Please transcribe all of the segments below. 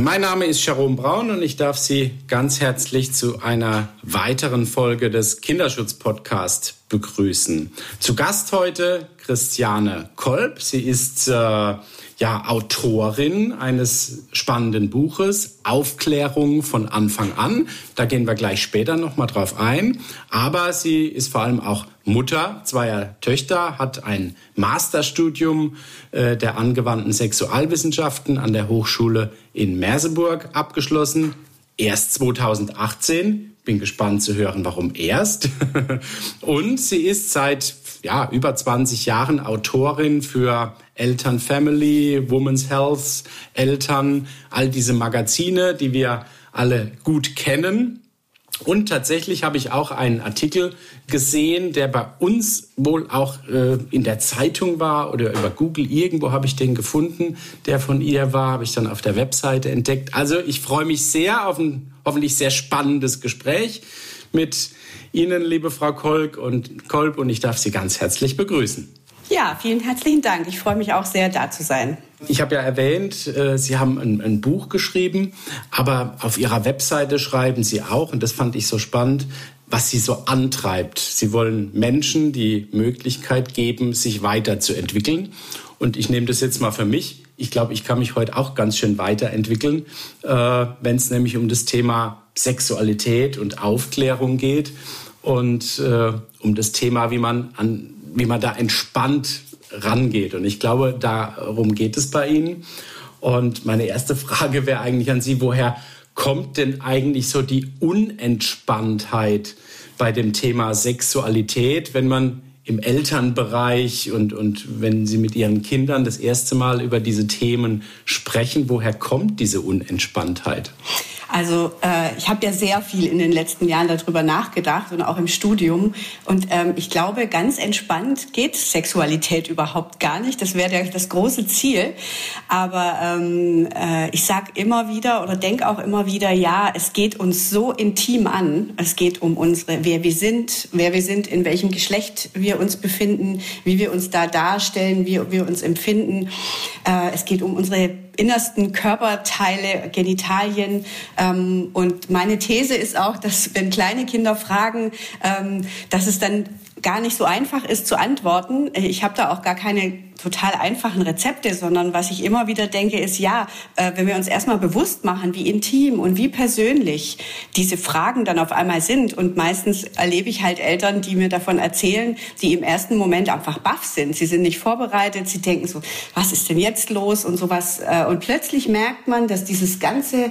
Mein Name ist Jerome Braun und ich darf Sie ganz herzlich zu einer weiteren Folge des Kinderschutz Podcast begrüßen. Zu Gast heute Christiane Kolb. Sie ist äh, ja Autorin eines spannenden Buches Aufklärung von Anfang an. Da gehen wir gleich später noch mal drauf ein. Aber sie ist vor allem auch Mutter zweier Töchter, hat ein Masterstudium äh, der angewandten Sexualwissenschaften an der Hochschule in Merseburg abgeschlossen. Erst 2018 bin gespannt zu hören, warum erst. Und sie ist seit ja, über 20 Jahren Autorin für Eltern Family, Women's Health, Eltern, all diese Magazine, die wir alle gut kennen. Und tatsächlich habe ich auch einen Artikel gesehen, der bei uns wohl auch äh, in der Zeitung war oder über Google. Irgendwo habe ich den gefunden, der von ihr war, habe ich dann auf der Webseite entdeckt. Also ich freue mich sehr auf ein hoffentlich sehr spannendes Gespräch mit Ihnen, liebe Frau Kolb und Kolb, und ich darf Sie ganz herzlich begrüßen. Ja, vielen herzlichen Dank. Ich freue mich auch sehr, da zu sein. Ich habe ja erwähnt, äh, Sie haben ein, ein, Buch geschrieben, aber auf Ihrer Webseite schreiben Sie auch, und das fand ich so spannend, was Sie so antreibt. Sie wollen Menschen die Möglichkeit geben, sich weiterzuentwickeln. Und ich nehme das jetzt mal für mich. Ich glaube, ich kann mich heute auch ganz schön weiterentwickeln, äh, wenn es nämlich um das Thema Sexualität und Aufklärung geht und äh, um das Thema, wie man an wie man da entspannt rangeht. Und ich glaube, darum geht es bei Ihnen. Und meine erste Frage wäre eigentlich an Sie, woher kommt denn eigentlich so die Unentspanntheit bei dem Thema Sexualität, wenn man im Elternbereich und, und wenn Sie mit Ihren Kindern das erste Mal über diese Themen sprechen, woher kommt diese Unentspanntheit? Also äh, ich habe ja sehr viel in den letzten Jahren darüber nachgedacht und auch im Studium. Und ähm, ich glaube, ganz entspannt geht Sexualität überhaupt gar nicht. Das wäre das große Ziel. Aber ähm, äh, ich sage immer wieder oder denke auch immer wieder, ja, es geht uns so intim an. Es geht um unsere, wer wir sind, wer wir sind, in welchem Geschlecht wir uns befinden, wie wir uns da darstellen, wie wir uns empfinden. Äh, es geht um unsere innersten Körperteile, Genitalien. Ähm, und meine These ist auch, dass wenn kleine Kinder fragen, ähm, dass es dann gar nicht so einfach ist zu antworten. Ich habe da auch gar keine total einfachen Rezepte, sondern was ich immer wieder denke, ist ja, äh, wenn wir uns erstmal bewusst machen, wie intim und wie persönlich diese Fragen dann auf einmal sind. Und meistens erlebe ich halt Eltern, die mir davon erzählen, die im ersten Moment einfach baff sind. Sie sind nicht vorbereitet, sie denken so, was ist denn jetzt los und sowas. Äh, und plötzlich merkt man, dass dieses ganze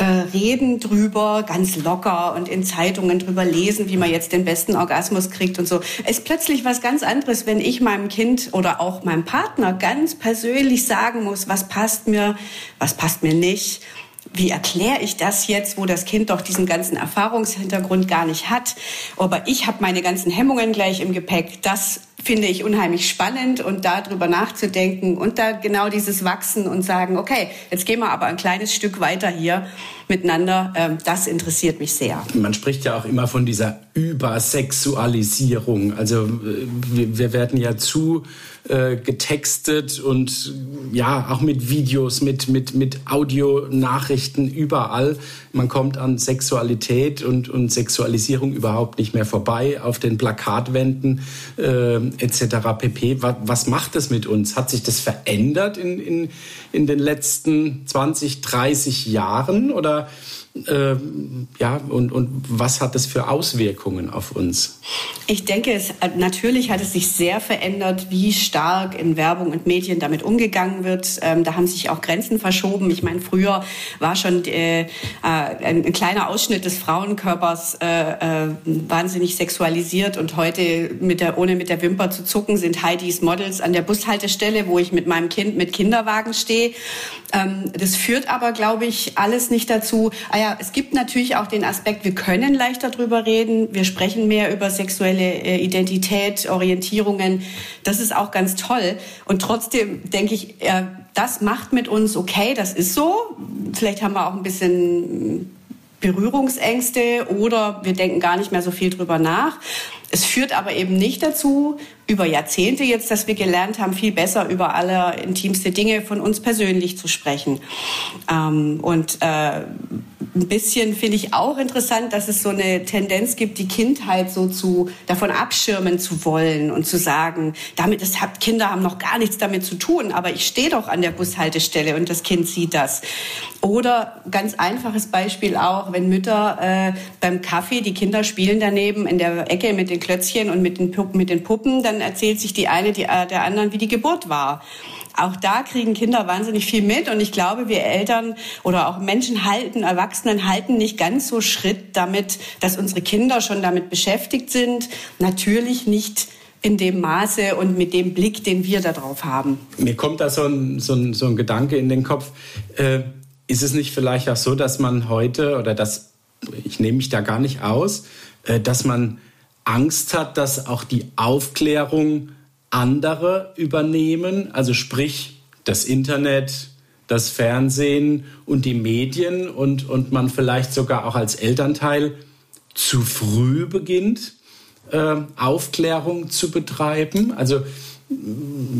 äh, reden drüber, ganz locker und in Zeitungen drüber lesen, wie man jetzt den besten Orgasmus kriegt und so. Ist plötzlich was ganz anderes, wenn ich meinem Kind oder auch meinem Partner ganz persönlich sagen muss, was passt mir, was passt mir nicht wie erkläre ich das jetzt, wo das Kind doch diesen ganzen Erfahrungshintergrund gar nicht hat. Aber ich habe meine ganzen Hemmungen gleich im Gepäck. Das finde ich unheimlich spannend und darüber nachzudenken und da genau dieses Wachsen und sagen, okay, jetzt gehen wir aber ein kleines Stück weiter hier miteinander. Ähm, das interessiert mich sehr. Man spricht ja auch immer von dieser Übersexualisierung. Also äh, wir werden ja zu äh, getextet und ja, auch mit Videos, mit, mit, mit Audionachrichten überall. Man kommt an Sexualität und, und Sexualisierung überhaupt nicht mehr vorbei auf den Plakatwänden äh, etc. pp. Was, was macht das mit uns? Hat sich das verändert in, in, in den letzten 20, 30 Jahren oder uh, äh, ja, und, und was hat das für Auswirkungen auf uns? Ich denke, es, natürlich hat es sich sehr verändert, wie stark in Werbung und Medien damit umgegangen wird. Ähm, da haben sich auch Grenzen verschoben. Ich meine, früher war schon äh, ein, ein, kleiner Ausschnitt des Frauenkörpers äh, äh, wahnsinnig sexualisiert und heute, mit der, ohne mit der Wimper zu zucken, sind Heidis Models an der Bushaltestelle, wo ich mit meinem Kind mit Kinderwagen stehe. Ähm, das führt aber, glaube ich, alles nicht dazu, Naja, es gibt natürlich auch den Aspekt, wir können leichter drüber reden, wir sprechen mehr über sexuelle äh, Identität, Orientierungen. Das ist auch ganz toll. Und trotzdem denke ich, das macht mit uns okay, das ist so. Vielleicht haben wir auch ein bisschen Berührungsängste oder wir denken gar nicht mehr so viel drüber nach. Es führt aber eben nicht dazu, über Jahrzehnte jetzt, dass wir gelernt haben, viel besser über alle intimste Dinge von uns persönlich zu sprechen. Ähm, und äh, ein bisschen finde ich auch interessant, dass es so eine Tendenz gibt, die Kindheit so zu davon abschirmen zu wollen und zu sagen, damit hat Kinder haben noch gar nichts damit zu tun, aber ich stehe doch an der Bushaltestelle und das Kind sieht das. Oder ganz einfaches Beispiel auch, wenn Mütter äh, beim Kaffee, die Kinder spielen daneben in der Ecke mit den Klötzchen und mit den Puppen, mit den Puppen dann erzählt sich die eine die, äh, der anderen, wie die Geburt war. Auch da kriegen Kinder wahnsinnig viel mit und ich glaube, wir Eltern oder auch Menschen halten, Erwachsenen halten nicht ganz so Schritt damit, dass unsere Kinder schon damit beschäftigt sind. Natürlich nicht in dem Maße und mit dem Blick, den wir darauf haben. Mir kommt da so ein, so ein, so ein Gedanke in den Kopf. Äh, ist es nicht vielleicht auch so, dass man heute, oder dass, ich nehme mich da gar nicht aus, äh, dass man Angst hat, dass auch die Aufklärung andere übernehmen, also sprich das Internet, das Fernsehen und die Medien und, und man vielleicht sogar auch als Elternteil zu früh beginnt, äh, Aufklärung zu betreiben. Also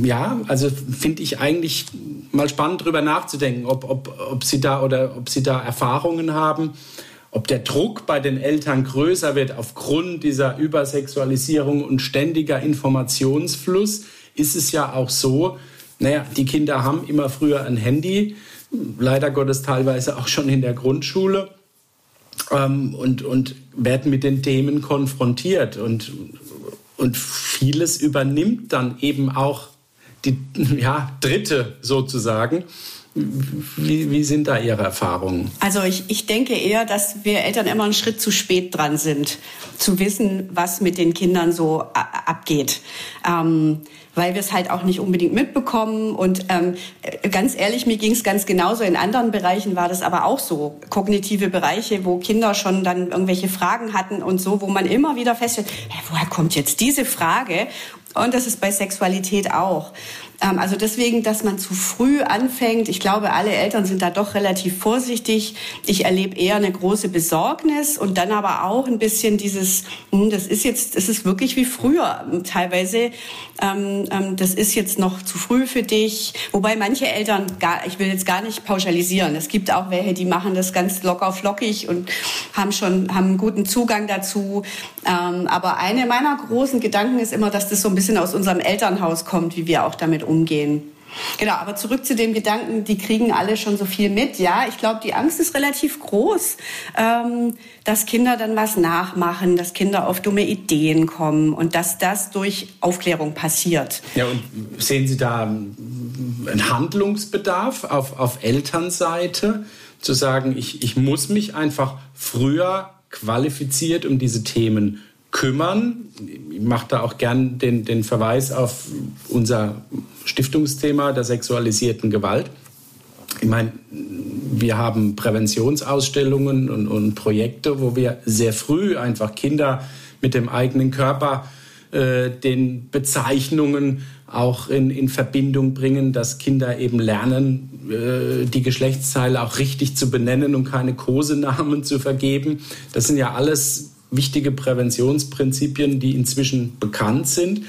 ja, also finde ich eigentlich mal spannend darüber nachzudenken, ob, ob, ob Sie da oder ob Sie da Erfahrungen haben, ob der Druck bei den Eltern größer wird aufgrund dieser Übersexualisierung und ständiger Informationsfluss, ist es ja auch so, naja, die Kinder haben immer früher ein Handy, leider Gottes teilweise auch schon in der Grundschule ähm, und, und werden mit den Themen konfrontiert. Und, und vieles übernimmt dann eben auch die ja, Dritte sozusagen. Wie, wie, sind da Ihre Erfahrungen? Also ich, ich denke eher, dass wir Eltern immer einen Schritt zu spät dran sind, zu wissen, was mit den Kindern so abgeht. Ähm, weil wir es halt auch nicht unbedingt mitbekommen. Und ähm, ganz ehrlich, mir ging es ganz genauso. In anderen Bereichen war das aber auch so. Kognitive Bereiche, wo Kinder schon dann irgendwelche Fragen hatten und so, wo man immer wieder feststellt, hey, woher kommt jetzt diese Frage? Und das ist bei Sexualität auch. Ähm, also deswegen, dass man zu früh anfängt. Ich glaube, alle Eltern sind da doch relativ vorsichtig. Ich erlebe eher eine große Besorgnis und dann aber auch ein bisschen dieses, hm, das ist jetzt, das ist wirklich wie früher. Teilweise, ähm, ähm, das ist jetzt noch zu früh für dich. Wobei manche Eltern, gar, ich will jetzt gar nicht pauschalisieren. Es gibt auch welche, die machen das ganz locker flockig und haben schon, haben einen guten Zugang dazu. Aber eine meiner großen Gedanken ist immer, dass das so ein bisschen aus unserem Elternhaus kommt, wie wir auch damit umgehen. Genau, aber zurück zu dem Gedanken, die kriegen alle schon so viel mit. Ja, ich glaube, die Angst ist relativ groß, ähm, dass Kinder dann was nachmachen, dass Kinder auf dumme Ideen kommen und dass das durch Aufklärung passiert. Ja, und sehen Sie da einen Handlungsbedarf auf, auf Elternseite, zu sagen, ich, ich muss mich einfach früher qualifiziert um diese Themen kümmern. Ich mache da auch gern den, den Verweis auf unser Stiftungsthema der sexualisierten Gewalt. Ich meine, wir haben Präventionsausstellungen und, und, Projekte, wo wir sehr früh einfach Kinder mit dem eigenen Körper, äh, den Bezeichnungen auch in, in Verbindung bringen, dass Kinder eben lernen, äh, die Geschlechtsteile auch richtig zu benennen und keine Kosenamen zu vergeben. Das sind ja alles wichtige Präventionsprinzipien, die inzwischen bekannt sind.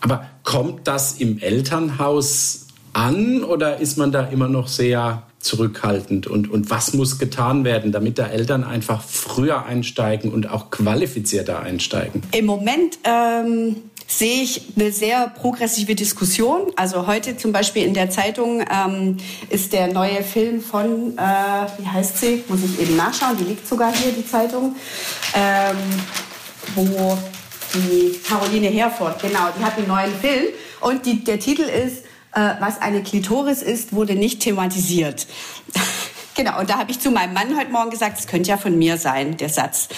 Aber kommt das im Elternhaus an oder ist man da immer noch sehr zurückhaltend? Und, und was muss getan werden, damit da Eltern einfach früher einsteigen und auch qualifizierter einsteigen? Im Moment ähm, sehe ich eine sehr progressive Diskussion. Also heute zum Beispiel in der Zeitung ähm, ist der neue Film von, äh, wie heißt sie? Muss ich eben nachschauen, die liegt sogar hier, die Zeitung, ähm, wo die Caroline Herford, genau, die hat einen neuen Film und die, der Titel ist, äh, was eine Klitoris ist, wurde nicht thematisiert. Genau, und da habe ich zu meinem Mann heute Morgen gesagt, es könnte ja von mir sein, der Satz.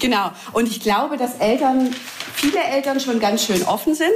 Genau, und ich glaube, dass Eltern, viele Eltern schon ganz schön offen sind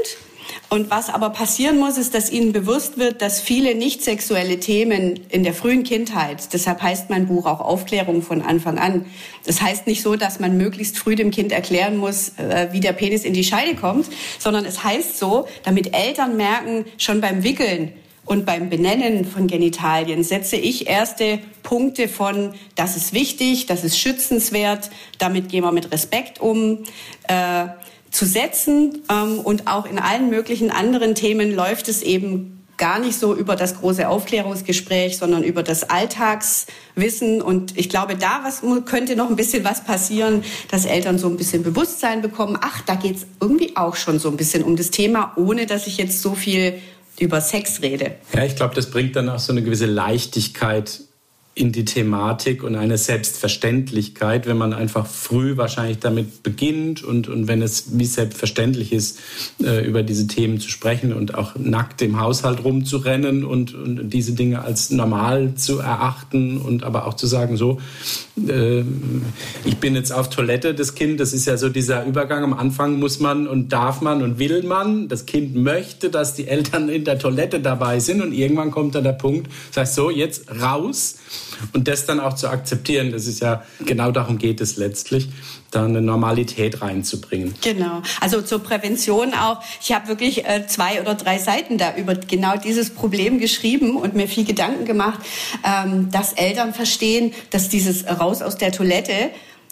Und was aber passieren muss, ist, dass ihnen bewusst wird, dass viele nicht sexuelle Themen in der frühen Kindheit, deshalb heißt mein Buch auch Aufklärung von Anfang an. Das heißt nicht so, dass man möglichst früh dem Kind erklären muss, äh, wie der Penis in die Scheide kommt, sondern es heißt so, damit Eltern merken, schon beim Wickeln, und beim Benennen von Genitalien setze ich erste Punkte von, das ist wichtig, das ist schützenswert, damit gehen wir mit Respekt um. Äh, zu setzen. Ähm, und auch in allen möglichen anderen Themen läuft es eben gar nicht so über das große Aufklärungsgespräch, sondern über das Alltagswissen. Und ich glaube, da was, könnte noch ein bisschen was passieren, dass Eltern so ein bisschen Bewusstsein bekommen. Ach, da geht's irgendwie auch schon so ein bisschen um das Thema, ohne dass ich jetzt so viel über Sex rede. Ja, ich glaube, das bringt dann auch so eine gewisse Leichtigkeit in die Thematik und eine Selbstverständlichkeit, wenn man einfach früh wahrscheinlich damit beginnt und, und wenn es wie selbstverständlich ist, äh, über diese Themen zu sprechen und auch nackt im Haushalt rumzurennen und, und diese Dinge als normal zu erachten und aber auch zu sagen, so, äh, ich bin jetzt auf Toilette, das Kind, das ist ja so dieser Übergang, am Anfang muss man und darf man und will man, das Kind möchte, dass die Eltern in der Toilette dabei sind und irgendwann kommt dann der Punkt, das heißt so, jetzt raus und das dann auch zu akzeptieren, das ist ja, genau darum geht es letztlich, da eine Normalität reinzubringen. Genau. Also zur Prävention auch. Ich habe wirklich äh, zwei oder drei Seiten da über genau dieses Problem geschrieben und mir viel Gedanken gemacht, ähm, dass Eltern verstehen, dass dieses Raus aus der Toilette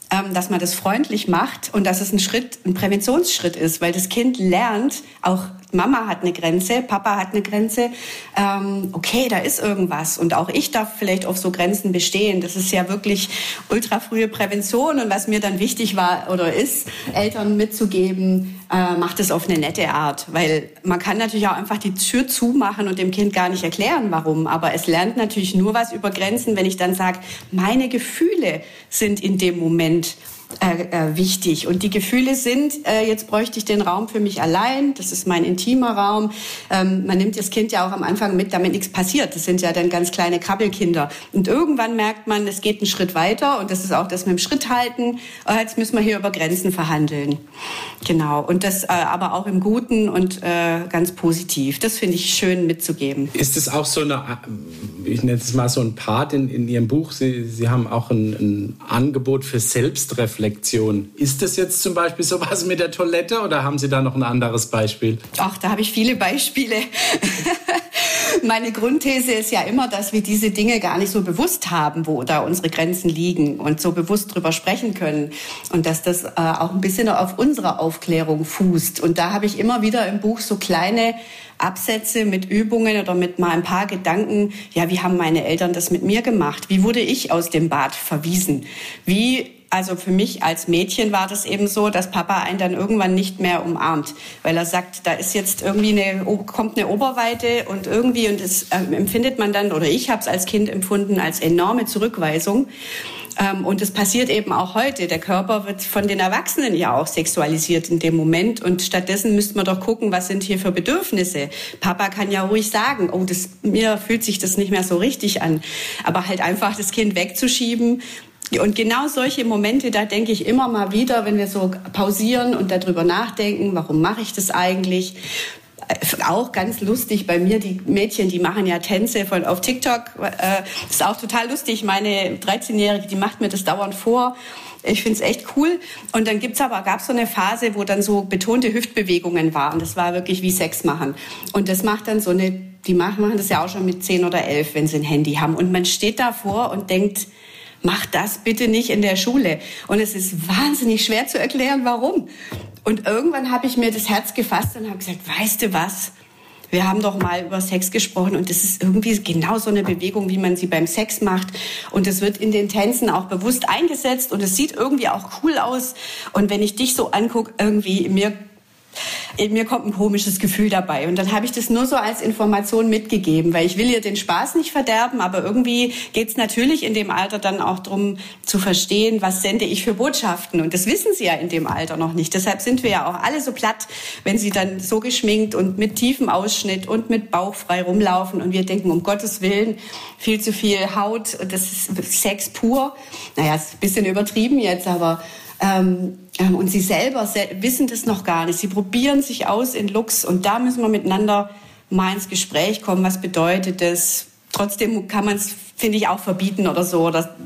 ähm, dass man das freundlich macht und dass es ein Schritt, ein Präventionsschritt ist, weil das Kind lernt, auch Mama hat eine Grenze, Papa hat eine Grenze. Ähm, okay, da ist irgendwas. Und auch ich darf vielleicht auf so Grenzen bestehen. Das ist ja wirklich ultra frühe Prävention. Und was mir dann wichtig war oder ist, Eltern mitzugeben, äh, macht es auf eine nette Art. Weil man kann natürlich auch einfach die Tür zumachen und dem Kind gar nicht erklären, warum. Aber es lernt natürlich nur was über Grenzen, wenn ich dann sage, meine Gefühle sind in dem Moment äh, äh, wichtig. Und die Gefühle sind, äh, jetzt bräuchte ich den Raum für mich allein, das ist mein intimer Raum. Ähm, man nimmt das Kind ja auch am Anfang mit, damit nichts passiert. Das sind ja dann ganz kleine Krabbelkinder. Und irgendwann merkt man, es geht einen Schritt weiter und das ist auch das mit dem Schritt halten. Äh, jetzt müssen wir hier über Grenzen verhandeln. Genau. Und das äh, aber auch im Guten und äh, ganz positiv. Das finde ich schön mitzugeben. Ist es auch so eine, ich nenne es mal so ein Part in, in Ihrem Buch, Sie, Sie haben auch ein, ein Angebot für Selbstreflexion Selbstreflexion. Ist das jetzt zum Beispiel sowas mit der Toilette oder haben Sie da noch ein anderes Beispiel? Ach, da habe ich viele Beispiele. Meine Grundthese ist ja immer, dass wir diese Dinge gar nicht so bewusst haben, wo da unsere Grenzen liegen und so bewusst drüber sprechen können. Und dass das äh, auch ein bisschen auf unserer Aufklärung fußt. Und da habe ich immer wieder im Buch so kleine Absätze mit Übungen oder mit mal ein paar Gedanken. Ja, wie haben meine Eltern das mit mir gemacht? Wie wurde ich aus dem Bad verwiesen? Wie also für mich als Mädchen war das eben so, dass Papa einen dann irgendwann nicht mehr umarmt, weil er sagt, da ist jetzt irgendwie eine, kommt eine Oberweite und irgendwie, und das äh, empfindet man dann, oder ich habe es als Kind empfunden, als enorme Zurückweisung. Ähm, und es passiert eben auch heute. Der Körper wird von den Erwachsenen ja auch sexualisiert in dem Moment. Und stattdessen müsste man doch gucken, was sind hier für Bedürfnisse. Papa kann ja ruhig sagen, oh, das, mir fühlt sich das nicht mehr so richtig an. Aber halt einfach das Kind wegzuschieben und genau solche Momente, da denke ich immer mal wieder, wenn wir so pausieren und darüber nachdenken, warum mache ich das eigentlich? Äh, auch ganz lustig bei mir, die Mädchen, die machen ja Tänze von auf TikTok. Äh, das ist auch total lustig. Meine 13-Jährige, die macht mir das dauernd vor. Ich finde es echt cool. Und dann gibt's aber, gab so eine Phase, wo dann so betonte Hüftbewegungen waren. Das war wirklich wie Sex machen. Und das macht dann so eine, die machen das ja auch schon mit 10 oder 11, wenn sie ein Handy haben. Und man steht davor und denkt, mach das bitte nicht in der Schule. Und es ist wahnsinnig schwer zu erklären, warum. Und irgendwann habe ich mir das Herz gefasst und habe gesagt, weißt du was? Wir haben doch mal über Sex gesprochen und das ist irgendwie genau so eine Bewegung, wie man sie beim Sex macht. Und es wird in den Tänzen auch bewusst eingesetzt und es sieht irgendwie auch cool aus. Und wenn ich dich so angucke, irgendwie mir mir kommt ein komisches Gefühl dabei. Und dann habe ich das nur so als Information mitgegeben, weil ich will ihr den Spaß nicht verderben, aber irgendwie geht es natürlich in dem Alter dann auch darum zu verstehen, was sende ich für Botschaften. Und das wissen sie ja in dem Alter noch nicht. Deshalb sind wir ja auch alle so platt, wenn sie dann so geschminkt und mit tiefem Ausschnitt und mit Bauch frei rumlaufen und wir denken, um Gottes Willen, viel zu viel Haut, das ist Sex pur. Naja, ist ein bisschen übertrieben jetzt, aber Ähm, ähm, und sie selber wissen das noch gar nicht. Sie probieren sich aus in Lux und da müssen wir miteinander mal ins Gespräch kommen. Was bedeutet das? Trotzdem kann man es, finde ich, auch verbieten oder so. Oder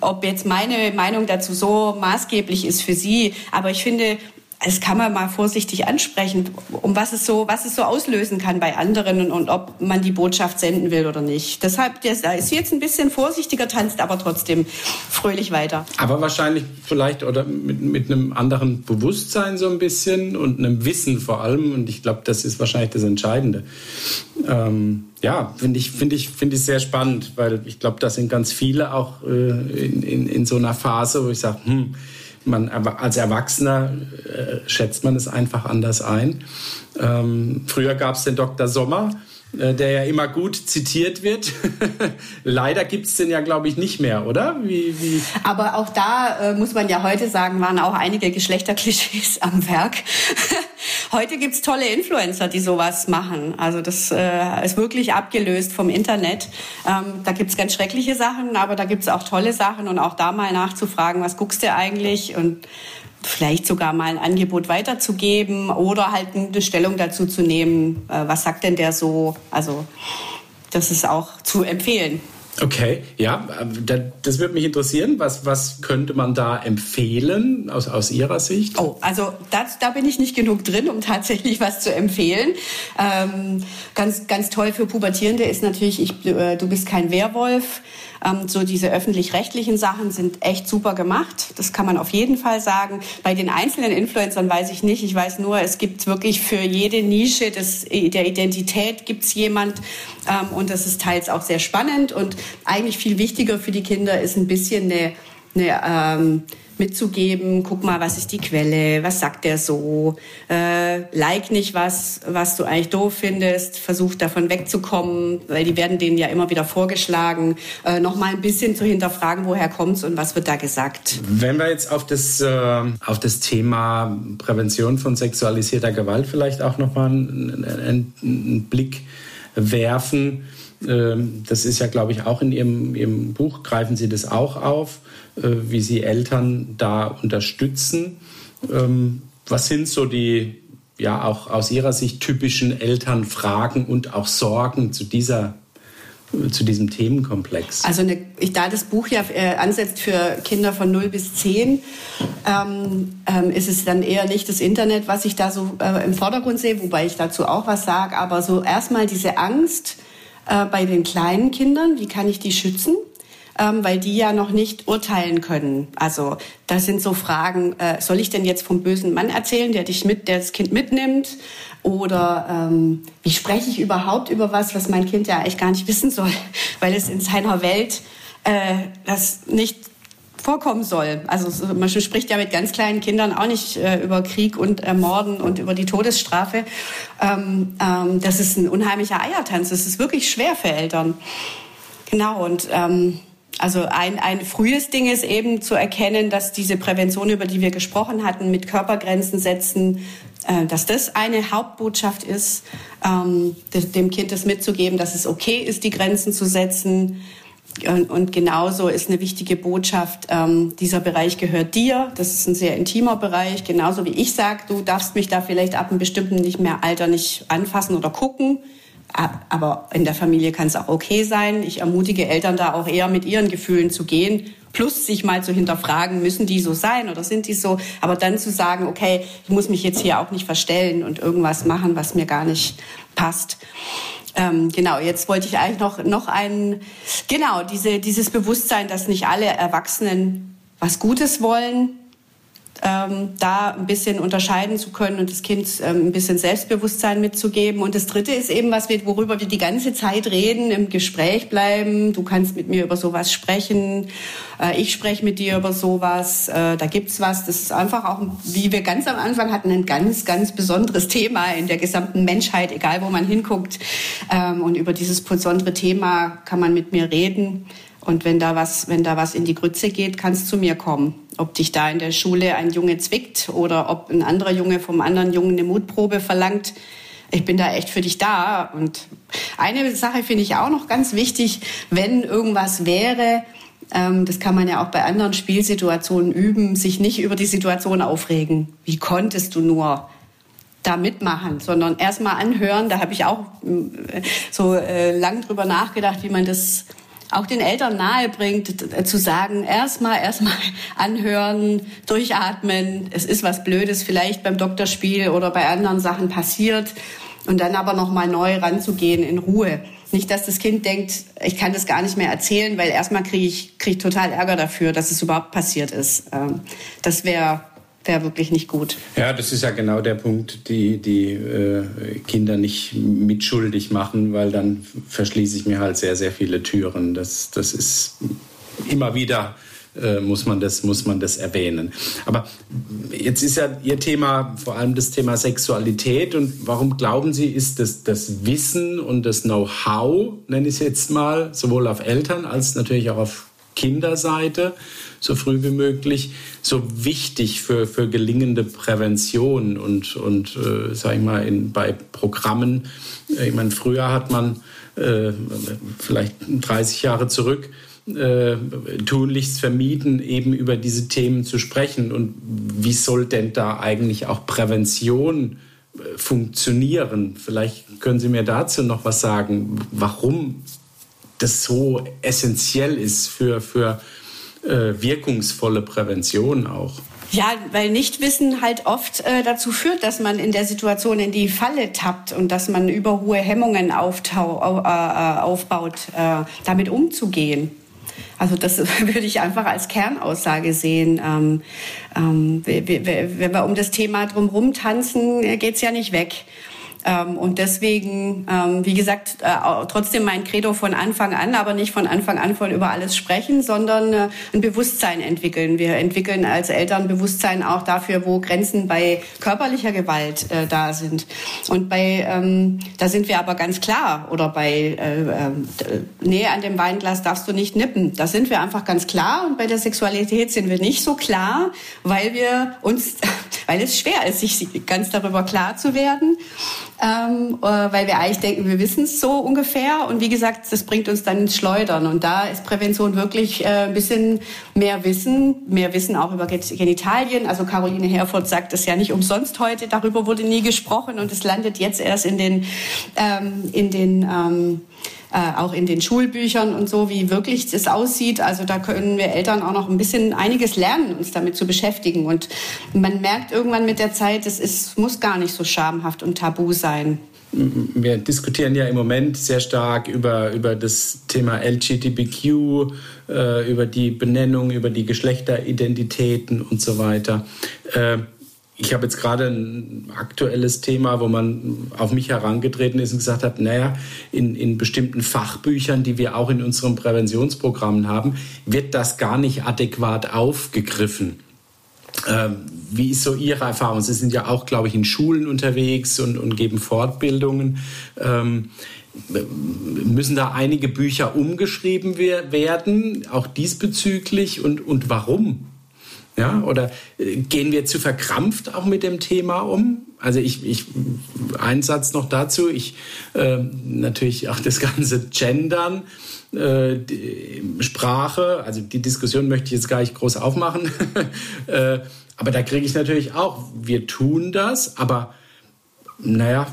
ob jetzt meine Meinung dazu so maßgeblich ist für Sie. Aber ich finde, das kann man mal vorsichtig ansprechen, um was es so, was es so auslösen kann bei anderen und, und ob man die Botschaft senden will oder nicht. Deshalb, der ist jetzt ein bisschen vorsichtiger, tanzt aber trotzdem fröhlich weiter. Aber wahrscheinlich vielleicht oder mit, mit einem anderen Bewusstsein so ein bisschen und einem Wissen vor allem. Und ich glaube, das ist wahrscheinlich das Entscheidende. Ähm, ja, finde ich, finde ich, finde ich sehr spannend, weil ich glaube, da sind ganz viele auch äh, in, in, in so einer Phase, wo ich sage, hm, man als Erwachsener äh, schätzt man es einfach anders ein. Ähm, früher gab es den Dr. Sommer, äh, der ja immer gut zitiert wird. Leider gibt es den ja, glaube ich, nicht mehr, oder? Wie, wie? Aber auch da äh, muss man ja heute sagen, waren auch einige Geschlechterklischees am Werk. Heute gibt's tolle Influencer, die sowas machen. Also das äh, ist wirklich abgelöst vom Internet. Ähm, da gibt's ganz schreckliche Sachen, aber da gibt's auch tolle Sachen und auch da mal nachzufragen, was guckst du eigentlich und vielleicht sogar mal ein Angebot weiterzugeben oder halt eine Stellung dazu zu nehmen. Äh, was sagt denn der so? Also das ist auch zu empfehlen. Okay, ja, das würde mich interessieren. Was, was könnte man da empfehlen aus, aus Ihrer Sicht? Oh, also das, da bin ich nicht genug drin, um tatsächlich was zu empfehlen. Ähm, ganz, ganz toll für Pubertierende ist natürlich, ich, äh, du bist kein Werwolf. Ähm, so diese öffentlich-rechtlichen Sachen sind echt super gemacht. Das kann man auf jeden Fall sagen. Bei den einzelnen Influencern weiß ich nicht. Ich weiß nur, es gibt wirklich für jede Nische des, der Identität gibt's jemand. Ähm, und das ist teils auch sehr spannend. Und eigentlich viel wichtiger für die Kinder ist ein bisschen eine, eine ähm, mitzugeben, guck mal, was ist die Quelle, was sagt der so, äh, like nicht was, was du eigentlich doof findest, versuch davon wegzukommen, weil die werden denen ja immer wieder vorgeschlagen, äh, noch mal ein bisschen zu hinterfragen, woher kommt's und was wird da gesagt. Wenn wir jetzt auf das, äh, auf das Thema Prävention von sexualisierter Gewalt vielleicht auch noch mal einen, einen, einen Blick werfen, das ist ja, glaube ich, auch in Ihrem, Ihrem Buch, greifen Sie das auch auf. Äh, wie Sie Eltern da unterstützen. Ähm, was sind so die, ja, auch aus Ihrer Sicht typischen Elternfragen und auch Sorgen zu dieser zu diesem Themenkomplex? Also eine, ich, da das Buch ja äh, ansetzt für Kinder von 0 bis 10, ähm, ähm, ist es dann eher nicht das Internet, was ich da so äh, im Vordergrund sehe, wobei ich dazu auch was sage, aber so erstmal diese Angst äh, bei den kleinen Kindern, wie kann ich die schützen? ähm, weil die ja noch nicht urteilen können. Also das sind so Fragen, äh, soll ich denn jetzt vom bösen Mann erzählen, der dich mit, der das Kind mitnimmt? Oder ähm, wie spreche ich überhaupt über was, was mein Kind ja eigentlich gar nicht wissen soll, weil es in seiner Welt äh, das nicht vorkommen soll. Also man spricht ja mit ganz kleinen Kindern auch nicht äh, über Krieg und Ermorden und über die Todesstrafe. Ähm, ähm, das ist ein unheimlicher Eiertanz. Das ist wirklich schwer für Eltern. Genau und ähm, also ein, ein frühes Ding ist eben zu erkennen, dass diese Prävention, über die wir gesprochen hatten, mit Körpergrenzen setzen, äh, dass das eine Hauptbotschaft ist, ähm, dem Kind das mitzugeben, dass es okay ist, die Grenzen zu setzen. Und, und genauso ist eine wichtige Botschaft, ähm, dieser Bereich gehört dir. Das ist ein sehr intimer Bereich. Genauso wie ich sage, du darfst mich da vielleicht ab einem bestimmten nicht mehr Alter nicht anfassen oder gucken. Aber in der Familie kann es auch okay sein. Ich ermutige Eltern da auch eher mit ihren Gefühlen zu gehen. Plus sich mal zu hinterfragen, müssen die so sein oder sind die so? Aber dann zu sagen, okay, ich muss mich jetzt hier auch nicht verstellen und irgendwas machen, was mir gar nicht passt. Ähm, genau, jetzt wollte ich eigentlich noch, noch einen, genau, diese, dieses Bewusstsein, dass nicht alle Erwachsenen was Gutes wollen, ähm, da ein bisschen unterscheiden zu können und das Kind ähm, ein bisschen Selbstbewusstsein mitzugeben. Und das Dritte ist eben, was wir, worüber wir die ganze Zeit reden, im Gespräch bleiben. Du kannst mit mir über sowas sprechen, äh, ich spreche mit dir über sowas, äh, da gibt's was. Das ist einfach auch, wie wir ganz am Anfang hatten, ein ganz, ganz besonderes Thema in der gesamten Menschheit, egal wo man hinguckt. Ähm, und über dieses besondere Thema kann man mit mir reden. Und wenn da was, wenn da was in die Grütze geht, kannst zu mir kommen. Ob dich da in der Schule ein Junge zwickt oder ob ein anderer Junge vom anderen Jungen eine Mutprobe verlangt. Ich bin da echt für dich da. Und eine Sache finde ich auch noch ganz wichtig, wenn irgendwas wäre, Ähm, das kann man ja auch bei anderen Spielsituationen üben, sich nicht über die Situation aufregen. Wie konntest du nur? da mitmachen, sondern erstmal anhören. Da habe ich auch äh, so äh, lang drüber nachgedacht, wie man das auch den Eltern nahe bringt, zu sagen, erstmal, erstmal anhören, durchatmen. Es ist was Blödes vielleicht beim Doktorspiel oder bei anderen Sachen passiert und dann aber nochmal neu ranzugehen in Ruhe. Nicht, dass das Kind denkt, ich kann das gar nicht mehr erzählen, weil erstmal kriege ich, krieg ich total Ärger dafür, dass es überhaupt passiert ist. Ähm, das wäre wäre wirklich nicht gut. Ja, das ist ja genau der Punkt, die die äh, Kinder nicht mitschuldig machen, weil dann verschließe ich mir halt sehr, sehr viele Türen. Das, das ist immer wieder äh, muss, man das, muss man das erwähnen. Aber jetzt ist ja Ihr Thema vor allem das Thema Sexualität. Und warum glauben Sie, ist das, das Wissen und das Know-how, nenne ich es jetzt mal, sowohl auf Eltern als natürlich auch auf Kinderseite, so früh wie möglich, so wichtig für, für gelingende Prävention und, und äh, sag ich mal, in, bei Programmen. Äh, ich meine, früher hat man äh, vielleicht 30 Jahre zurück äh, tunlichst vermieden, eben über diese Themen zu sprechen. Und wie soll denn da eigentlich auch Prävention äh, funktionieren? Vielleicht können Sie mir dazu noch was sagen, warum das so essentiell ist für, für äh, wirkungsvolle Prävention auch. Ja, weil Nichtwissen halt oft äh, dazu führt, dass man in der Situation in die Falle tappt und dass man über hohe Hemmungen auftau, äh, äh, aufbaut, äh, damit umzugehen. Also das würde ich einfach als Kernaussage sehen. Ähm, ähm, wenn wir um das Thema drumherum tanzen, geht's ja nicht weg. Ähm, und deswegen, ähm, wie gesagt, äh, trotzdem mein Credo von Anfang an, aber nicht von Anfang an von über alles sprechen, sondern äh, ein Bewusstsein entwickeln. Wir entwickeln als Eltern Bewusstsein auch dafür, wo Grenzen bei körperlicher Gewalt äh, da sind. Und bei, ähm, da sind wir aber ganz klar, oder bei äh, äh, Nähe an dem Weinglas darfst du nicht nippen. Da sind wir einfach ganz klar. Und bei der Sexualität sind wir nicht so klar, weil wir uns, weil es schwer ist, sich ganz darüber klar zu werden ähm, äh, weil wir eigentlich denken, wir wissen es so ungefähr. Und wie gesagt, das bringt uns dann ins Schleudern. Und da ist Prävention wirklich äh, ein bisschen mehr Wissen, mehr Wissen auch über Genitalien. Also Caroline Herford sagt es ja nicht umsonst heute, darüber wurde nie gesprochen und es landet jetzt erst in den, ähm, in den ähm, äh, auch in den Schulbüchern und so, wie wirklich das aussieht. Also da können wir Eltern auch noch ein bisschen einiges lernen, uns damit zu beschäftigen. Und man merkt irgendwann mit der Zeit, es ist, muss gar nicht so schamhaft und tabu sein. Wir diskutieren ja im Moment sehr stark über, über das Thema LGBTQ, äh, über die Benennung, über die Geschlechteridentitäten und so weiter. Äh, ich habe jetzt gerade ein aktuelles Thema, wo man auf mich herangetreten ist und gesagt hat, naja, in, in bestimmten Fachbüchern, die wir auch in unseren Präventionsprogrammen haben, wird das gar nicht adäquat aufgegriffen. Ähm, wie ist so Ihre Erfahrung? Sie sind ja auch, glaube ich, in Schulen unterwegs und, und geben Fortbildungen. Ähm, müssen da einige Bücher umgeschrieben werden, auch diesbezüglich und, und warum? Ja, oder äh, gehen wir zu verkrampft auch mit dem Thema um? Also ich, ich ein Satz noch dazu. Ich äh, natürlich auch das ganze Gendern, äh, Sprache. Also die Diskussion möchte ich jetzt gar nicht groß aufmachen. äh, aber da kriege ich natürlich auch. Wir tun das, aber naja,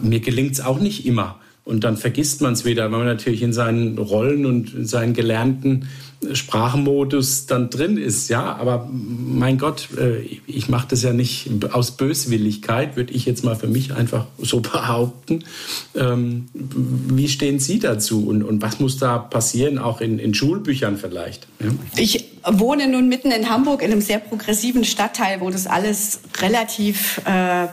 mir gelingt es auch nicht immer. Und dann vergisst man es wieder, weil man natürlich in seinen Rollen und in seinen gelernten Sprachmodus dann drin ist, ja. Aber mein Gott, äh, ich mache das ja nicht aus Böswilligkeit, würde ich jetzt mal für mich einfach so behaupten. Ähm, wie stehen Sie dazu und, und was muss da passieren, auch in, in Schulbüchern vielleicht? Ja? Ich wohne nun mitten in Hamburg in einem sehr progressiven Stadtteil, wo das alles relativ äh,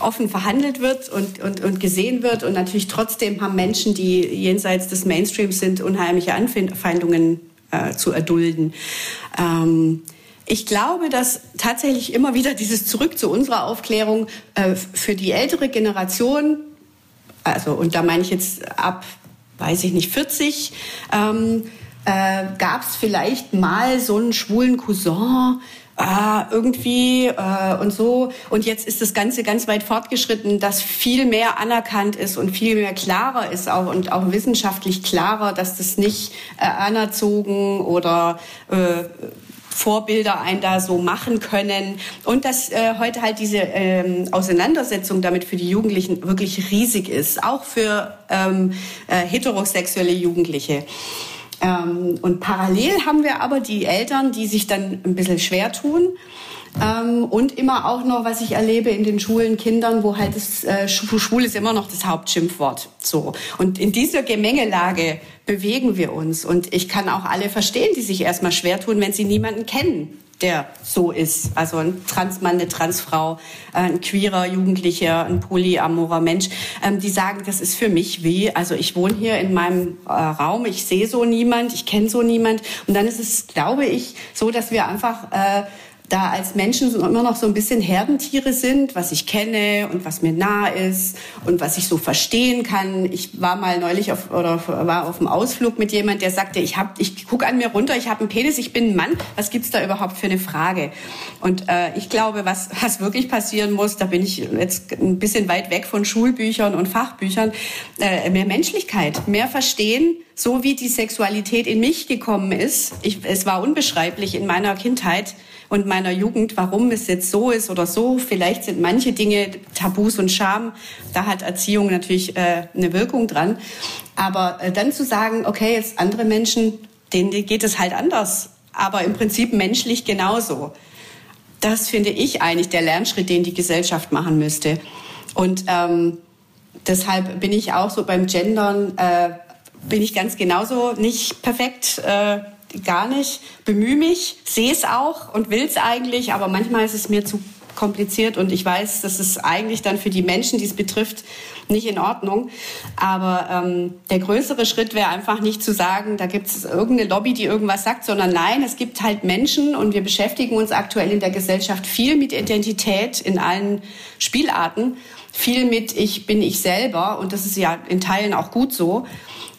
offen verhandelt wird und, und, und gesehen wird. Und natürlich trotzdem haben Menschen, die jenseits des Mainstreams sind, unheimliche Anfeindungen äh, zu erdulden. Ähm, ich glaube, dass tatsächlich immer wieder dieses Zurück zu unserer Aufklärung äh, für die ältere Generation, also und da meine ich jetzt ab, weiß ich nicht, 40, ähm, äh, gab es vielleicht mal so einen schwulen Cousin, ah, irgendwie äh, und so. Und jetzt ist das Ganze ganz weit fortgeschritten, dass viel mehr anerkannt ist und viel mehr klarer ist auch und auch wissenschaftlich klarer, dass das nicht äh, anerzogen oder äh, Vorbilder ein da so machen können und dass äh, heute halt diese ähm, Auseinandersetzung damit für die Jugendlichen wirklich riesig ist, auch für ähm, äh, heterosexuelle Jugendliche. Ähm, und parallel haben wir aber die Eltern, die sich dann ein bisschen schwer tun. Ähm, und immer auch noch, was ich erlebe in den Schulen, Kindern, wo halt das äh, Schwul ist immer noch das Hauptschimpfwort. So. Und in dieser Gemengelage bewegen wir uns. Und ich kann auch alle verstehen, die sich erstmal schwer tun, wenn sie niemanden kennen der so ist. Also ein Transmann, eine Transfrau, äh, ein queerer Jugendlicher, ein polyamorer Mensch, ähm, die sagen, das ist für mich wie, also ich wohne hier in meinem äh, Raum, ich sehe so niemand, ich kenne so niemand. Und dann ist es, glaube ich, so, dass wir einfach äh, da als Menschen immer noch so ein bisschen Herdentiere sind, was ich kenne und was mir nah ist und was ich so verstehen kann. Ich war mal neulich auf oder war auf einem Ausflug mit jemand, der sagte, ich hab, ich guck an mir runter, ich habe einen Penis, ich bin ein Mann. Was gibt's da überhaupt für eine Frage? Und äh, ich glaube, was was wirklich passieren muss, da bin ich jetzt ein bisschen weit weg von Schulbüchern und Fachbüchern, äh, mehr Menschlichkeit, mehr verstehen so wie die Sexualität in mich gekommen ist. Ich, es war unbeschreiblich in meiner Kindheit und meiner Jugend, warum es jetzt so ist oder so. Vielleicht sind manche Dinge Tabus und Scham. Da hat Erziehung natürlich äh, eine Wirkung dran. Aber äh, dann zu sagen, okay, jetzt andere Menschen, denen geht es halt anders. Aber im Prinzip menschlich genauso. Das finde ich eigentlich der Lernschritt, den die Gesellschaft machen müsste. Und ähm, deshalb bin ich auch so beim Gendern, äh, bin ich ganz genauso nicht perfekt. Äh, gar nicht, bemühe mich, sehe es auch und will es eigentlich, aber manchmal ist es mir zu kompliziert und ich weiß, das ist eigentlich dann für die Menschen, die es betrifft, nicht in Ordnung. Aber ähm, der größere Schritt wäre einfach nicht zu sagen, da gibt es irgendeine Lobby, die irgendwas sagt, sondern nein, es gibt halt Menschen und wir beschäftigen uns aktuell in der Gesellschaft viel mit Identität in allen Spielarten, viel mit ich bin ich selber und das ist ja in Teilen auch gut so.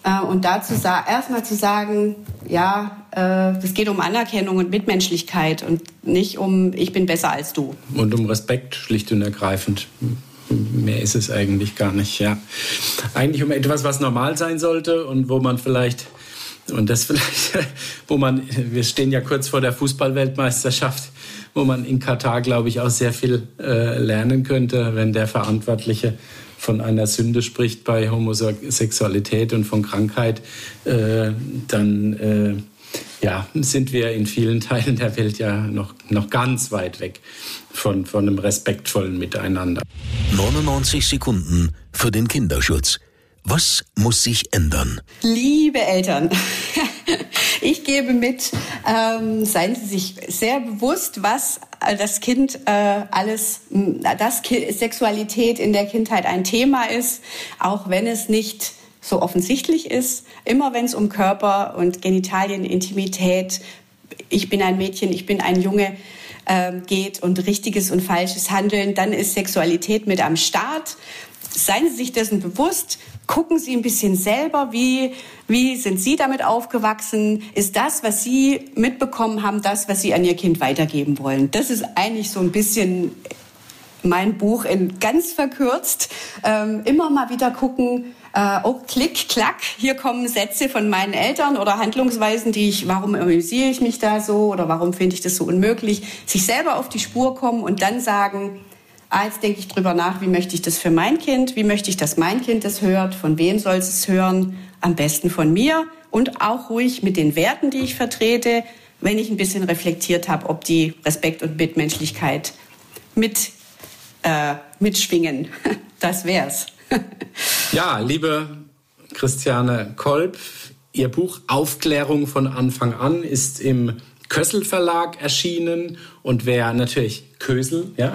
Äh, und dazu erstmal zu sagen, ja, es äh, geht um Anerkennung und Mitmenschlichkeit und nicht um ich bin besser als du. Und um Respekt schlicht und ergreifend. Mehr ist es eigentlich gar nicht, ja. Eigentlich um etwas, was normal sein sollte und wo man vielleicht und das vielleicht, wo man, wir stehen ja kurz vor der Fußballweltmeisterschaft, wo man in Katar, glaube ich, auch sehr viel äh, lernen könnte, wenn der Verantwortliche von einer Sünde spricht bei Homosexualität und von Krankheit, äh, dann äh, ja, sind wir in vielen Teilen der Welt ja noch, noch ganz weit weg von, von einem respektvollen Miteinander. 99 Sekunden für den Kinderschutz. Was muss sich ändern? Liebe Eltern, ich gebe mit, ähm, seien Sie sich sehr bewusst, was das Kind äh, alles, dass Sexualität in der Kindheit ein Thema ist, auch wenn es nicht so offensichtlich ist. Immer wenn es um Körper und Genitalien, Intimität, ich bin ein Mädchen, ich bin ein Junge äh, geht und richtiges und falsches Handeln, dann ist Sexualität mit am Start. Seien Sie sich dessen bewusst, gucken Sie ein bisschen selber, wie, wie sind Sie damit aufgewachsen? Ist das, was Sie mitbekommen haben, das, was Sie an Ihr Kind weitergeben wollen? Das ist eigentlich so ein bisschen mein Buch in ganz verkürzt. Ähm, immer mal wieder gucken, äh, oh, klick, klack, hier kommen Sätze von meinen Eltern oder Handlungsweisen, die ich, warum amüsiere ich mich da so oder warum finde ich das so unmöglich? Sich selber auf die Spur kommen und dann sagen, jetzt denke ich drüber nach, wie möchte ich das für mein Kind, wie möchte ich, dass mein Kind das hört, von wem soll es hören, am besten von mir und auch ruhig mit den Werten, die ich vertrete, wenn ich ein bisschen reflektiert habe, ob die Respekt und Mitmenschlichkeit mit, äh, mitschwingen. Das wär's. ja, liebe Christiane Kolb, Ihr Buch Aufklärung von Anfang an ist im Kössel Verlag erschienen und wer natürlich Kösel, ja,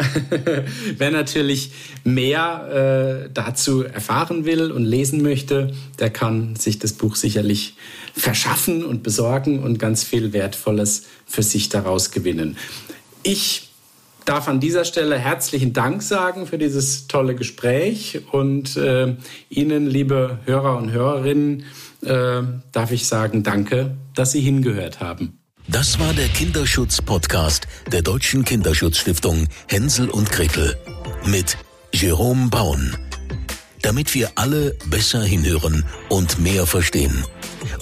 wer natürlich mehr äh, dazu erfahren will und lesen möchte, der kann sich das Buch sicherlich verschaffen und besorgen und ganz viel Wertvolles für sich daraus gewinnen. Ich darf an dieser Stelle herzlichen Dank sagen für dieses tolle Gespräch und äh, Ihnen, liebe Hörer und Hörerinnen, äh, darf ich sagen, danke, dass Sie hingehört haben. Das war der Kinderschutz-Podcast der Deutschen Kinderschutzstiftung Hänsel und Gretel mit Jerome Baun. Damit wir alle besser hinhören und mehr verstehen.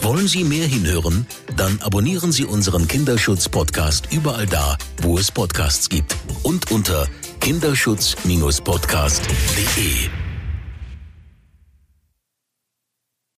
Wollen Sie mehr hinhören? Dann abonnieren Sie unseren Kinderschutz-Podcast überall da, wo es Podcasts gibt und unter kinderschutz-podcast.de.